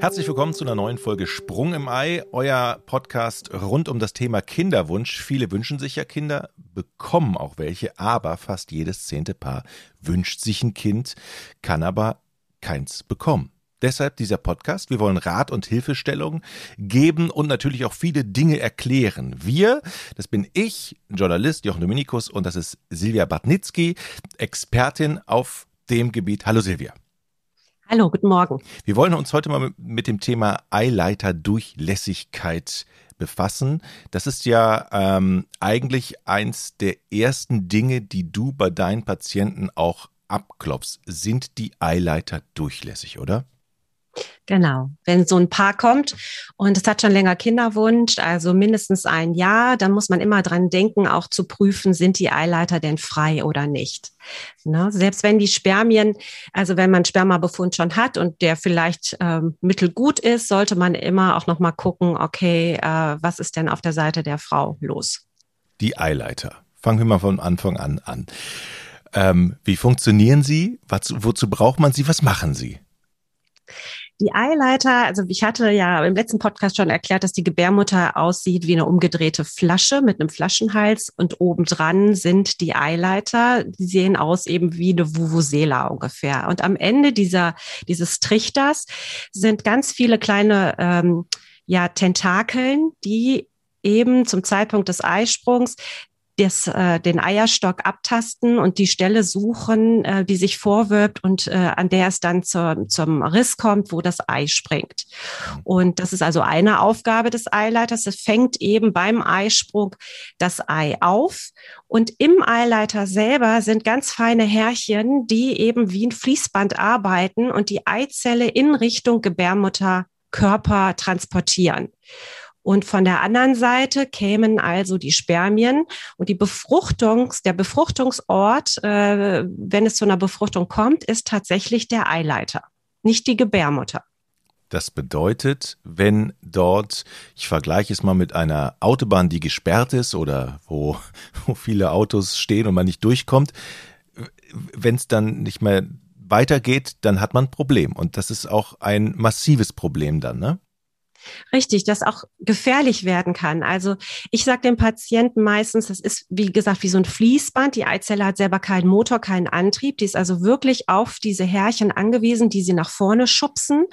Herzlich willkommen zu einer neuen Folge Sprung im Ei, euer Podcast rund um das Thema Kinderwunsch. Viele wünschen sich ja Kinder, bekommen auch welche, aber fast jedes zehnte Paar wünscht sich ein Kind, kann aber keins bekommen. Deshalb dieser Podcast. Wir wollen Rat und Hilfestellung geben und natürlich auch viele Dinge erklären. Wir, das bin ich, Journalist Jochen Dominikus und das ist Silvia Bartnitzki, Expertin auf dem Gebiet. Hallo Silvia. Hallo, guten Morgen. Wir wollen uns heute mal mit dem Thema Eileiterdurchlässigkeit befassen. Das ist ja ähm, eigentlich eins der ersten Dinge, die du bei deinen Patienten auch abklopfst. Sind die Eileiter durchlässig, oder? Genau. Wenn so ein Paar kommt und es hat schon länger Kinderwunsch, also mindestens ein Jahr, dann muss man immer dran denken, auch zu prüfen, sind die Eileiter denn frei oder nicht. Ne? Selbst wenn die Spermien, also wenn man Spermabefund schon hat und der vielleicht ähm, mittelgut ist, sollte man immer auch nochmal gucken, okay, äh, was ist denn auf der Seite der Frau los? Die Eileiter. Fangen wir mal von Anfang an an. Ähm, wie funktionieren sie? Was, wozu braucht man sie? Was machen sie? Die Eileiter, also ich hatte ja im letzten Podcast schon erklärt, dass die Gebärmutter aussieht wie eine umgedrehte Flasche mit einem Flaschenhals und obendran sind die Eileiter, die sehen aus eben wie eine Vuvuzela ungefähr. Und am Ende dieser, dieses Trichters sind ganz viele kleine ähm, ja, Tentakeln, die eben zum Zeitpunkt des Eisprungs das, äh, den Eierstock abtasten und die Stelle suchen, äh, die sich vorwirbt und äh, an der es dann zur, zum Riss kommt, wo das Ei springt. Und das ist also eine Aufgabe des Eileiters. Es fängt eben beim Eisprung das Ei auf und im Eileiter selber sind ganz feine Härchen, die eben wie ein Fließband arbeiten und die Eizelle in Richtung Gebärmutterkörper transportieren. Und von der anderen Seite kämen also die Spermien und die Befruchtungs, der Befruchtungsort, äh, wenn es zu einer Befruchtung kommt, ist tatsächlich der Eileiter, nicht die Gebärmutter. Das bedeutet, wenn dort, ich vergleiche es mal mit einer Autobahn, die gesperrt ist oder wo, wo viele Autos stehen und man nicht durchkommt, wenn es dann nicht mehr weitergeht, dann hat man ein Problem. Und das ist auch ein massives Problem dann, ne? Richtig, das auch gefährlich werden kann. Also ich sage den Patienten meistens, das ist wie gesagt wie so ein Fließband. Die Eizelle hat selber keinen Motor, keinen Antrieb. Die ist also wirklich auf diese Härchen angewiesen, die sie nach vorne schubsen,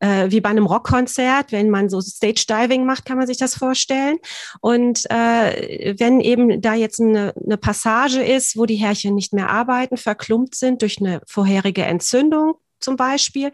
äh, wie bei einem Rockkonzert. Wenn man so Stage Diving macht, kann man sich das vorstellen. Und äh, wenn eben da jetzt eine, eine Passage ist, wo die Härchen nicht mehr arbeiten, verklumpt sind durch eine vorherige Entzündung, zum Beispiel,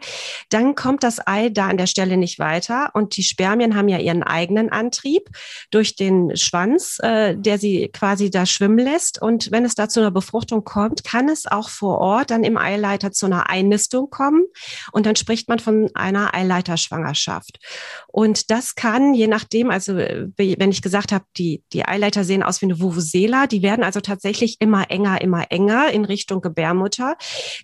dann kommt das Ei da an der Stelle nicht weiter und die Spermien haben ja ihren eigenen Antrieb durch den Schwanz, äh, der sie quasi da schwimmen lässt. Und wenn es da zu einer Befruchtung kommt, kann es auch vor Ort dann im Eileiter zu einer Einnistung kommen und dann spricht man von einer Eileiterschwangerschaft. Und das kann, je nachdem, also äh, wenn ich gesagt habe, die, die Eileiter sehen aus wie eine Vuvuzela, die werden also tatsächlich immer enger, immer enger in Richtung Gebärmutter,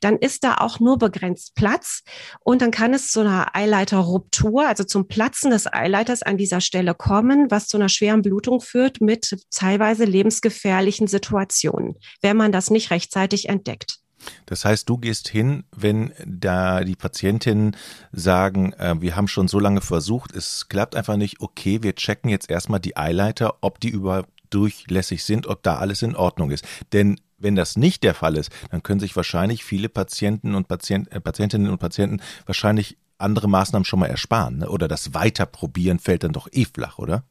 dann ist da auch nur begrenzt Platz und dann kann es zu einer Eileiterruptur, also zum Platzen des Eileiters an dieser Stelle kommen, was zu einer schweren Blutung führt mit teilweise lebensgefährlichen Situationen, wenn man das nicht rechtzeitig entdeckt. Das heißt, du gehst hin, wenn da die Patientinnen sagen, äh, wir haben schon so lange versucht, es klappt einfach nicht, okay, wir checken jetzt erstmal die Eileiter, ob die überhaupt durchlässig sind, ob da alles in Ordnung ist. Denn wenn das nicht der Fall ist, dann können sich wahrscheinlich viele Patienten und Patient, äh, Patientinnen und Patienten wahrscheinlich andere Maßnahmen schon mal ersparen. Ne? Oder das Weiterprobieren fällt dann doch eh flach, oder?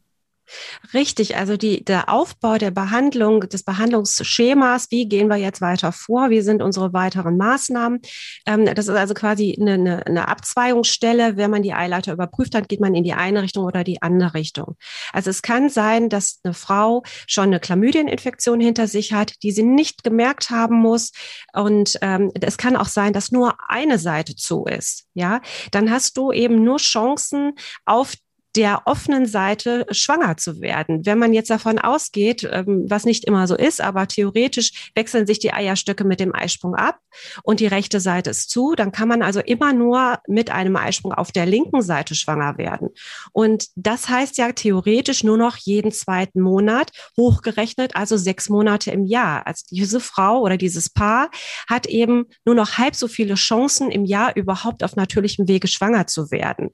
Richtig, also die, der Aufbau der Behandlung, des Behandlungsschemas, wie gehen wir jetzt weiter vor, wie sind unsere weiteren Maßnahmen. Ähm, das ist also quasi eine, eine, eine Abzweigungsstelle. Wenn man die Eileiter überprüft hat, geht man in die eine Richtung oder die andere Richtung. Also es kann sein, dass eine Frau schon eine Chlamydieninfektion hinter sich hat, die sie nicht gemerkt haben muss. Und ähm, es kann auch sein, dass nur eine Seite zu ist. Ja, dann hast du eben nur Chancen auf der offenen Seite schwanger zu werden. Wenn man jetzt davon ausgeht, ähm, was nicht immer so ist, aber theoretisch wechseln sich die Eierstöcke mit dem Eisprung ab und die rechte Seite ist zu, dann kann man also immer nur mit einem Eisprung auf der linken Seite schwanger werden. Und das heißt ja theoretisch nur noch jeden zweiten Monat hochgerechnet, also sechs Monate im Jahr. Also diese Frau oder dieses Paar hat eben nur noch halb so viele Chancen im Jahr überhaupt auf natürlichem Wege schwanger zu werden.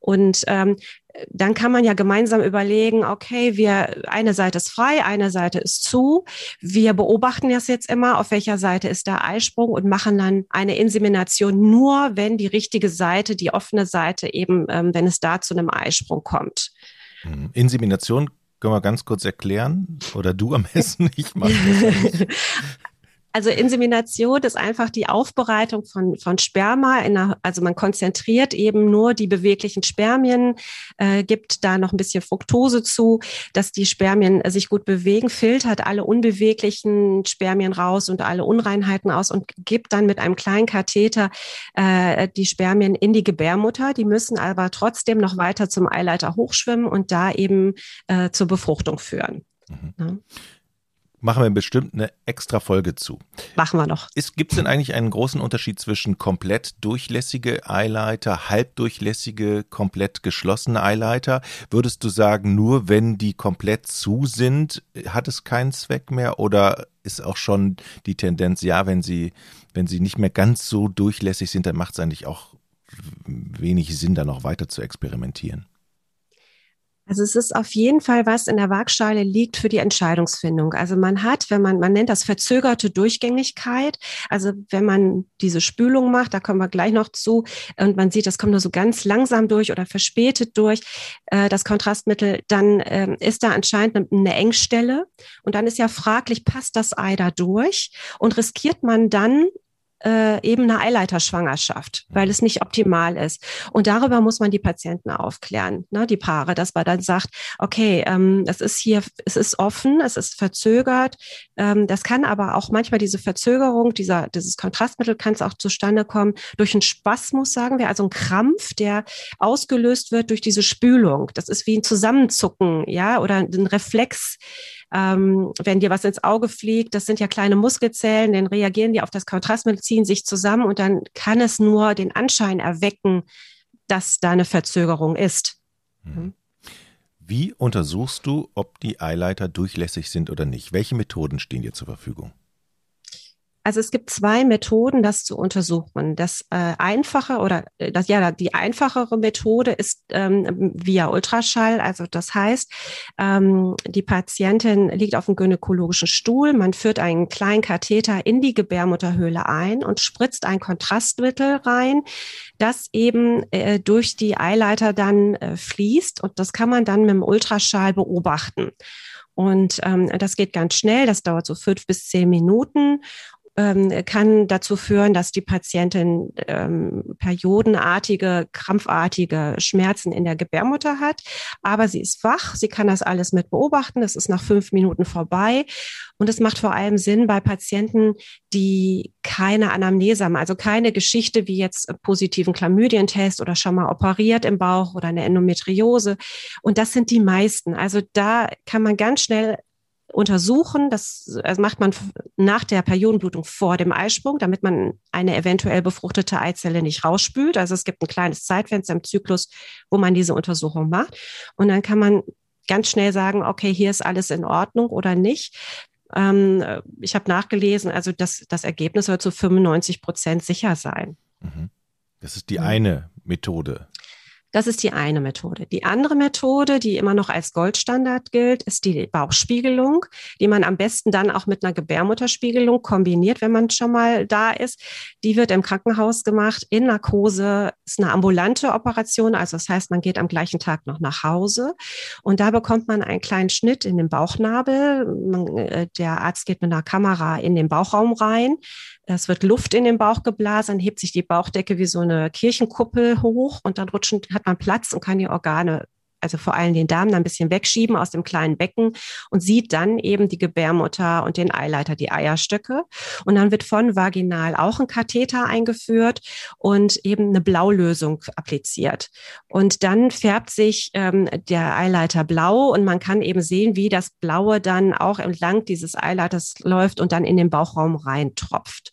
Und ähm, dann kann man ja gemeinsam überlegen, okay, wir, eine Seite ist frei, eine Seite ist zu. Wir beobachten das jetzt immer, auf welcher Seite ist der Eisprung und machen dann eine Insemination nur, wenn die richtige Seite, die offene Seite eben, ähm, wenn es da zu einem Eisprung kommt. Hm. Insemination können wir ganz kurz erklären? Oder du am besten? Ich mache das. Also Insemination ist einfach die Aufbereitung von, von Sperma. Einer, also man konzentriert eben nur die beweglichen Spermien, äh, gibt da noch ein bisschen Fructose zu, dass die Spermien sich gut bewegen, filtert alle unbeweglichen Spermien raus und alle Unreinheiten aus und gibt dann mit einem kleinen Katheter äh, die Spermien in die Gebärmutter. Die müssen aber trotzdem noch weiter zum Eileiter hochschwimmen und da eben äh, zur Befruchtung führen. Mhm. Ja machen wir bestimmt eine extra Folge zu. Machen wir noch. Gibt es denn eigentlich einen großen Unterschied zwischen komplett durchlässige Eileiter, halbdurchlässige, komplett geschlossene Eileiter? Würdest du sagen, nur wenn die komplett zu sind, hat es keinen Zweck mehr? Oder ist auch schon die Tendenz, ja, wenn sie, wenn sie nicht mehr ganz so durchlässig sind, dann macht es eigentlich auch wenig Sinn, da noch weiter zu experimentieren? Also es ist auf jeden Fall was in der Waagschale liegt für die Entscheidungsfindung. Also man hat, wenn man, man nennt das verzögerte Durchgängigkeit. Also wenn man diese Spülung macht, da kommen wir gleich noch zu, und man sieht, das kommt nur so ganz langsam durch oder verspätet durch, äh, das Kontrastmittel, dann äh, ist da anscheinend eine Engstelle. Und dann ist ja fraglich, passt das Ei da durch? Und riskiert man dann äh, eben eine Eileiterschwangerschaft, weil es nicht optimal ist. Und darüber muss man die Patienten aufklären, ne, die Paare, dass man dann sagt, okay, ähm, es ist hier, es ist offen, es ist verzögert. Ähm, das kann aber auch manchmal diese Verzögerung, dieser, dieses Kontrastmittel kann es auch zustande kommen durch einen Spasmus, sagen wir, also ein Krampf, der ausgelöst wird durch diese Spülung. Das ist wie ein Zusammenzucken, ja, oder ein Reflex ähm, wenn dir was ins Auge fliegt, das sind ja kleine Muskelzellen, dann reagieren die auf das Kontrastmittel, ziehen sich zusammen und dann kann es nur den Anschein erwecken, dass da eine Verzögerung ist. Mhm. Wie untersuchst du, ob die Eileiter durchlässig sind oder nicht? Welche Methoden stehen dir zur Verfügung? Also es gibt zwei Methoden, das zu untersuchen. Das äh, einfache oder äh, das ja die einfachere Methode ist ähm, via Ultraschall. Also das heißt, ähm, die Patientin liegt auf dem gynäkologischen Stuhl. Man führt einen kleinen Katheter in die Gebärmutterhöhle ein und spritzt ein Kontrastmittel rein, das eben äh, durch die Eileiter dann äh, fließt. Und das kann man dann mit dem Ultraschall beobachten. Und ähm, das geht ganz schnell, das dauert so fünf bis zehn Minuten ähm, kann dazu führen, dass die Patientin ähm, periodenartige, krampfartige Schmerzen in der Gebärmutter hat. Aber sie ist wach, sie kann das alles mit beobachten. Das ist nach fünf Minuten vorbei. Und es macht vor allem Sinn bei Patienten, die keine Anamnese haben, also keine Geschichte wie jetzt positiven Chlamydientest oder schon mal operiert im Bauch oder eine Endometriose. Und das sind die meisten. Also da kann man ganz schnell untersuchen. Das also macht man nach der Periodenblutung vor dem Eisprung, damit man eine eventuell befruchtete Eizelle nicht rausspült. Also es gibt ein kleines Zeitfenster im Zyklus, wo man diese Untersuchung macht. Und dann kann man ganz schnell sagen, okay, hier ist alles in Ordnung oder nicht. Ähm, ich habe nachgelesen, also das, das Ergebnis soll zu 95 Prozent sicher sein. Mhm. Das ist die eine Methode. Das ist die eine Methode. Die andere Methode, die immer noch als Goldstandard gilt, ist die Bauchspiegelung, die man am besten dann auch mit einer Gebärmutterspiegelung kombiniert, wenn man schon mal da ist. Die wird im Krankenhaus gemacht, in Narkose, ist eine ambulante Operation, also das heißt, man geht am gleichen Tag noch nach Hause und da bekommt man einen kleinen Schnitt in den Bauchnabel. Man, äh, der Arzt geht mit einer Kamera in den Bauchraum rein, es wird Luft in den Bauch geblasen, hebt sich die Bauchdecke wie so eine Kirchenkuppel hoch und dann rutschen, hat man Platz und kann die Organe also vor allem den Darm, ein bisschen wegschieben aus dem kleinen Becken und sieht dann eben die Gebärmutter und den Eileiter, die Eierstöcke. Und dann wird von vaginal auch ein Katheter eingeführt und eben eine Blaulösung appliziert. Und dann färbt sich ähm, der Eileiter blau und man kann eben sehen, wie das Blaue dann auch entlang dieses Eileiters läuft und dann in den Bauchraum reintropft.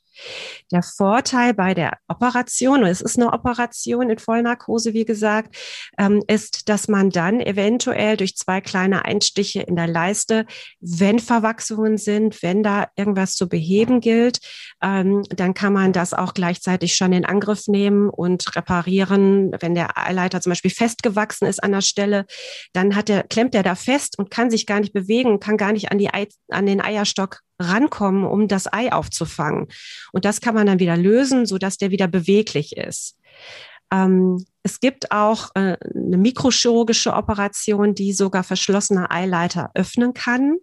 Der Vorteil bei der Operation, und es ist eine Operation in Vollnarkose, wie gesagt, ähm, ist, dass man dann eventuell durch zwei kleine Einstiche in der Leiste, wenn Verwachsungen sind, wenn da irgendwas zu beheben gilt, ähm, dann kann man das auch gleichzeitig schon in Angriff nehmen und reparieren. Wenn der Eileiter zum Beispiel festgewachsen ist an der Stelle, dann hat der, klemmt er da fest und kann sich gar nicht bewegen, kann gar nicht an, die Ei, an den Eierstock rankommen, um das Ei aufzufangen. Und das kann man dann wieder lösen, so dass der wieder beweglich ist. Ähm, es gibt auch äh, eine mikrochirurgische Operation, die sogar verschlossene Eileiter öffnen kann.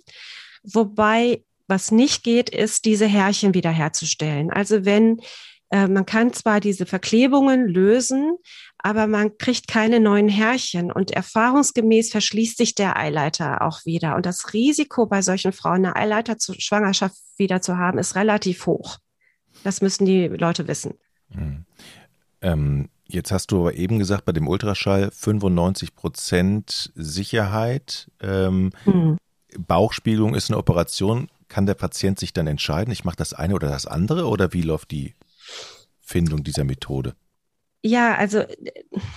Wobei, was nicht geht, ist, diese Härchen wiederherzustellen. Also wenn äh, man kann zwar diese Verklebungen lösen, aber man kriegt keine neuen Härchen und erfahrungsgemäß verschließt sich der Eileiter auch wieder. Und das Risiko bei solchen Frauen, eine Eileiter-Schwangerschaft wieder zu haben, ist relativ hoch. Das müssen die Leute wissen. Mhm. Ähm, jetzt hast du aber eben gesagt, bei dem Ultraschall 95 Prozent Sicherheit. Ähm, mhm. Bauchspiegelung ist eine Operation. Kann der Patient sich dann entscheiden, ich mache das eine oder das andere? Oder wie läuft die Findung dieser Methode? Ja, also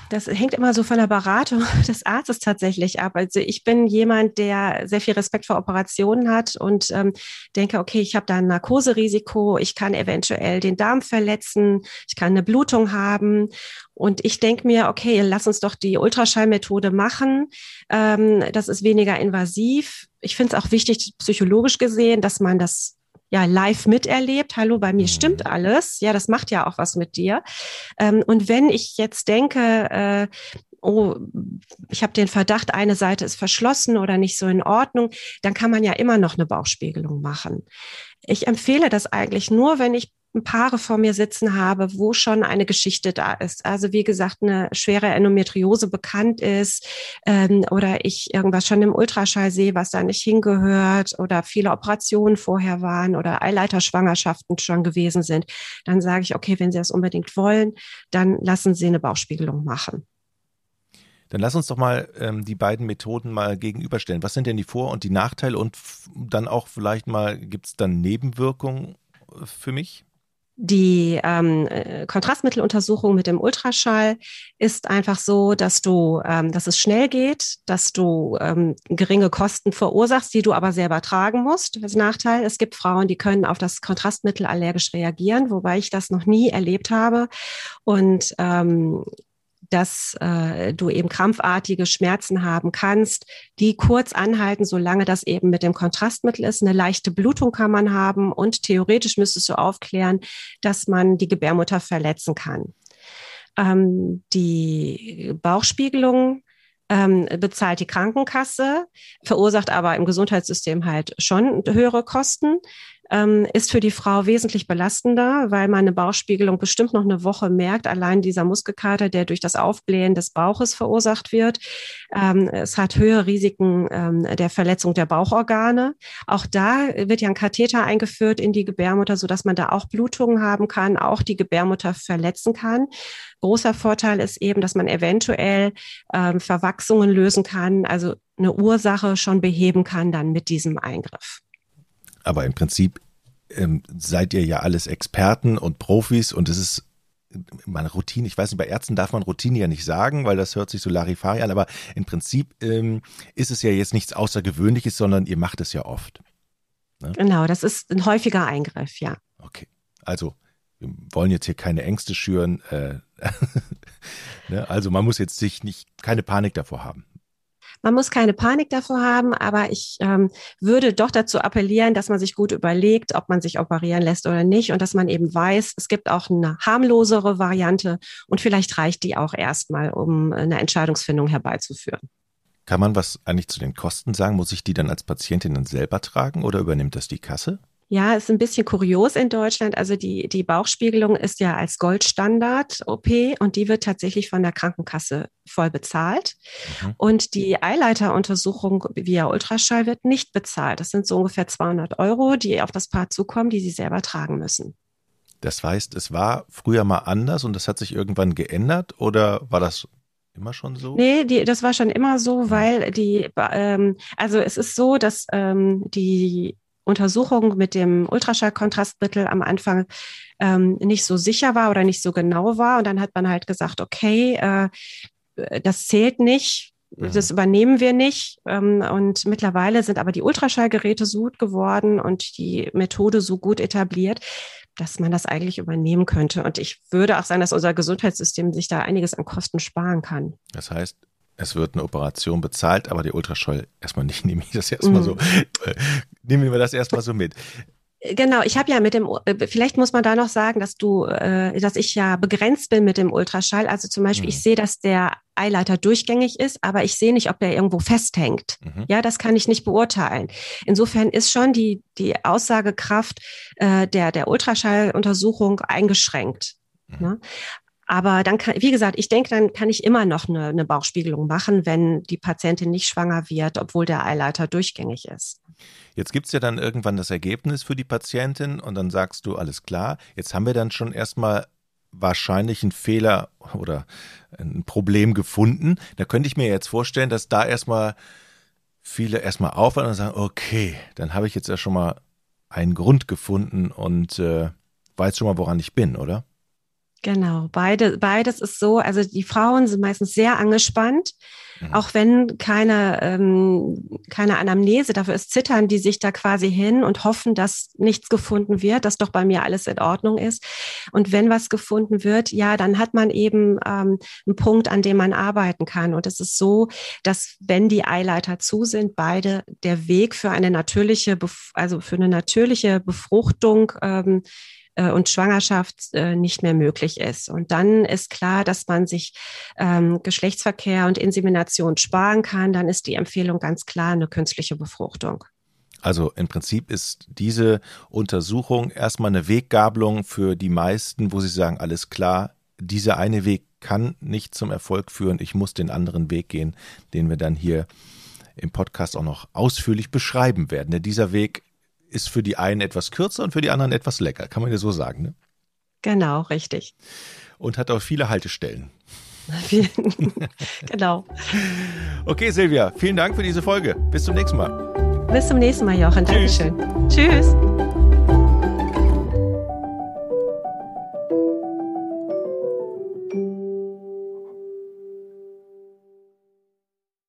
das hängt immer so von der Beratung des Arztes tatsächlich ab. Also ich bin jemand, der sehr viel Respekt vor Operationen hat und ähm, denke, okay, ich habe da ein Narkoserisiko, ich kann eventuell den Darm verletzen, ich kann eine Blutung haben. Und ich denke mir, okay, lass uns doch die Ultraschallmethode machen. Ähm, das ist weniger invasiv. Ich finde es auch wichtig, psychologisch gesehen, dass man das ja live miterlebt. Hallo, bei mir stimmt mhm. alles. Ja, das macht ja auch was mit dir. Ähm, und wenn ich jetzt denke, äh, oh, ich habe den Verdacht, eine Seite ist verschlossen oder nicht so in Ordnung, dann kann man ja immer noch eine Bauchspiegelung machen. Ich empfehle das eigentlich nur, wenn ich Paare vor mir sitzen habe, wo schon eine Geschichte da ist. Also wie gesagt, eine schwere Endometriose bekannt ist ähm, oder ich irgendwas schon im Ultraschall sehe, was da nicht hingehört oder viele Operationen vorher waren oder Eileiterschwangerschaften schon gewesen sind, dann sage ich, okay, wenn Sie das unbedingt wollen, dann lassen Sie eine Bauchspiegelung machen. Dann lass uns doch mal ähm, die beiden Methoden mal gegenüberstellen. Was sind denn die Vor- und die Nachteile und dann auch vielleicht mal, gibt es dann Nebenwirkungen für mich? Die ähm, äh, Kontrastmitteluntersuchung mit dem Ultraschall ist einfach so, dass du, ähm, dass es schnell geht, dass du ähm, geringe Kosten verursachst, die du aber selber tragen musst. Das Nachteil, es gibt Frauen, die können auf das Kontrastmittel allergisch reagieren, wobei ich das noch nie erlebt habe. Und ähm, dass äh, du eben krampfartige Schmerzen haben kannst, die kurz anhalten, solange das eben mit dem Kontrastmittel ist. Eine leichte Blutung kann man haben und theoretisch müsstest du aufklären, dass man die Gebärmutter verletzen kann. Ähm, die Bauchspiegelung ähm, bezahlt die Krankenkasse, verursacht aber im Gesundheitssystem halt schon höhere Kosten ähm, ist für die Frau wesentlich belastender, weil man eine Bauchspiegelung bestimmt noch eine Woche merkt, allein dieser Muskelkater, der durch das Aufblähen des Bauches verursacht wird. Ähm, es hat höhere Risiken ähm, der Verletzung der Bauchorgane. Auch da wird ja ein Katheter eingeführt in die Gebärmutter, so dass man da auch Blutungen haben kann, auch die Gebärmutter verletzen kann. Großer Vorteil ist eben, dass man eventuell ähm, Verwachsungen lösen kann, also eine Ursache schon beheben kann dann mit diesem Eingriff. Aber im Prinzip ähm, seid ihr ja alles Experten und Profis und es ist meine Routine, ich weiß nicht, bei Ärzten darf man Routine ja nicht sagen, weil das hört sich so Larifari an, aber im Prinzip ähm, ist es ja jetzt nichts Außergewöhnliches, sondern ihr macht es ja oft. Ne? Genau, das ist ein häufiger Eingriff, ja. Okay, also wir wollen jetzt hier keine Ängste schüren. Äh, ne? Also man muss jetzt sich nicht keine Panik davor haben. Man muss keine Panik davor haben, aber ich ähm, würde doch dazu appellieren, dass man sich gut überlegt, ob man sich operieren lässt oder nicht und dass man eben weiß, es gibt auch eine harmlosere Variante und vielleicht reicht die auch erstmal, um eine Entscheidungsfindung herbeizuführen. Kann man was eigentlich zu den Kosten sagen? Muss ich die dann als Patientin dann selber tragen oder übernimmt das die Kasse? Ja, ist ein bisschen kurios in Deutschland. Also die, die Bauchspiegelung ist ja als Goldstandard-OP und die wird tatsächlich von der Krankenkasse voll bezahlt. Mhm. Und die Eileiteruntersuchung via Ultraschall wird nicht bezahlt. Das sind so ungefähr 200 Euro, die auf das Paar zukommen, die sie selber tragen müssen. Das heißt, es war früher mal anders und das hat sich irgendwann geändert oder war das immer schon so? Nee, die, das war schon immer so, weil die, ähm, also es ist so, dass ähm, die Untersuchung mit dem Ultraschallkontrastmittel am Anfang ähm, nicht so sicher war oder nicht so genau war. Und dann hat man halt gesagt, okay, äh, das zählt nicht, mhm. das übernehmen wir nicht. Ähm, und mittlerweile sind aber die Ultraschallgeräte so gut geworden und die Methode so gut etabliert, dass man das eigentlich übernehmen könnte. Und ich würde auch sagen, dass unser Gesundheitssystem sich da einiges an Kosten sparen kann. Das heißt, es wird eine Operation bezahlt, aber die Ultraschall erstmal nicht, nehme ich das erstmal mm. so, äh, nehmen wir das erstmal so mit. Genau, ich habe ja mit dem, äh, vielleicht muss man da noch sagen, dass du, äh, dass ich ja begrenzt bin mit dem Ultraschall. Also zum Beispiel, mhm. ich sehe, dass der Eileiter durchgängig ist, aber ich sehe nicht, ob der irgendwo festhängt. Mhm. Ja, das kann ich nicht beurteilen. Insofern ist schon die, die Aussagekraft äh, der, der Ultraschalluntersuchung eingeschränkt. Mhm. Ne? Aber dann kann, wie gesagt, ich denke, dann kann ich immer noch eine, eine Bauchspiegelung machen, wenn die Patientin nicht schwanger wird, obwohl der Eileiter durchgängig ist. Jetzt gibt's ja dann irgendwann das Ergebnis für die Patientin und dann sagst du, alles klar, jetzt haben wir dann schon erstmal wahrscheinlich einen Fehler oder ein Problem gefunden. Da könnte ich mir jetzt vorstellen, dass da erstmal viele erstmal aufwachen und sagen, okay, dann habe ich jetzt ja schon mal einen Grund gefunden und äh, weiß schon mal, woran ich bin, oder? Genau, beide, beides ist so. Also die Frauen sind meistens sehr angespannt, mhm. auch wenn keine, ähm, keine Anamnese dafür ist, zittern die sich da quasi hin und hoffen, dass nichts gefunden wird, dass doch bei mir alles in Ordnung ist. Und wenn was gefunden wird, ja, dann hat man eben ähm, einen Punkt, an dem man arbeiten kann. Und es ist so, dass wenn die Eileiter zu sind, beide der Weg für eine natürliche, also für eine natürliche Befruchtung ähm, äh, und Schwangerschaft äh, nicht mehr möglich ist. Und dann ist klar, dass man sich ähm, Geschlechtsverkehr und Insemination sparen kann. Dann ist die Empfehlung ganz klar eine künstliche Befruchtung. Also im Prinzip ist diese Untersuchung erstmal eine Weggabelung für die meisten, wo sie sagen, alles klar, dieser eine Weg kann nicht zum Erfolg führen, ich muss den anderen Weg gehen, den wir dann hier im Podcast auch noch ausführlich beschreiben werden. Denn dieser Weg ist für die einen etwas kürzer und für die anderen etwas lecker, kann man ja so sagen. Ne? Genau, richtig. Und hat auch viele Haltestellen. genau. Okay, Silvia, vielen Dank für diese Folge. Bis zum nächsten Mal. Bis zum nächsten Mal, Jochen. Tschüss. Dankeschön. Tschüss.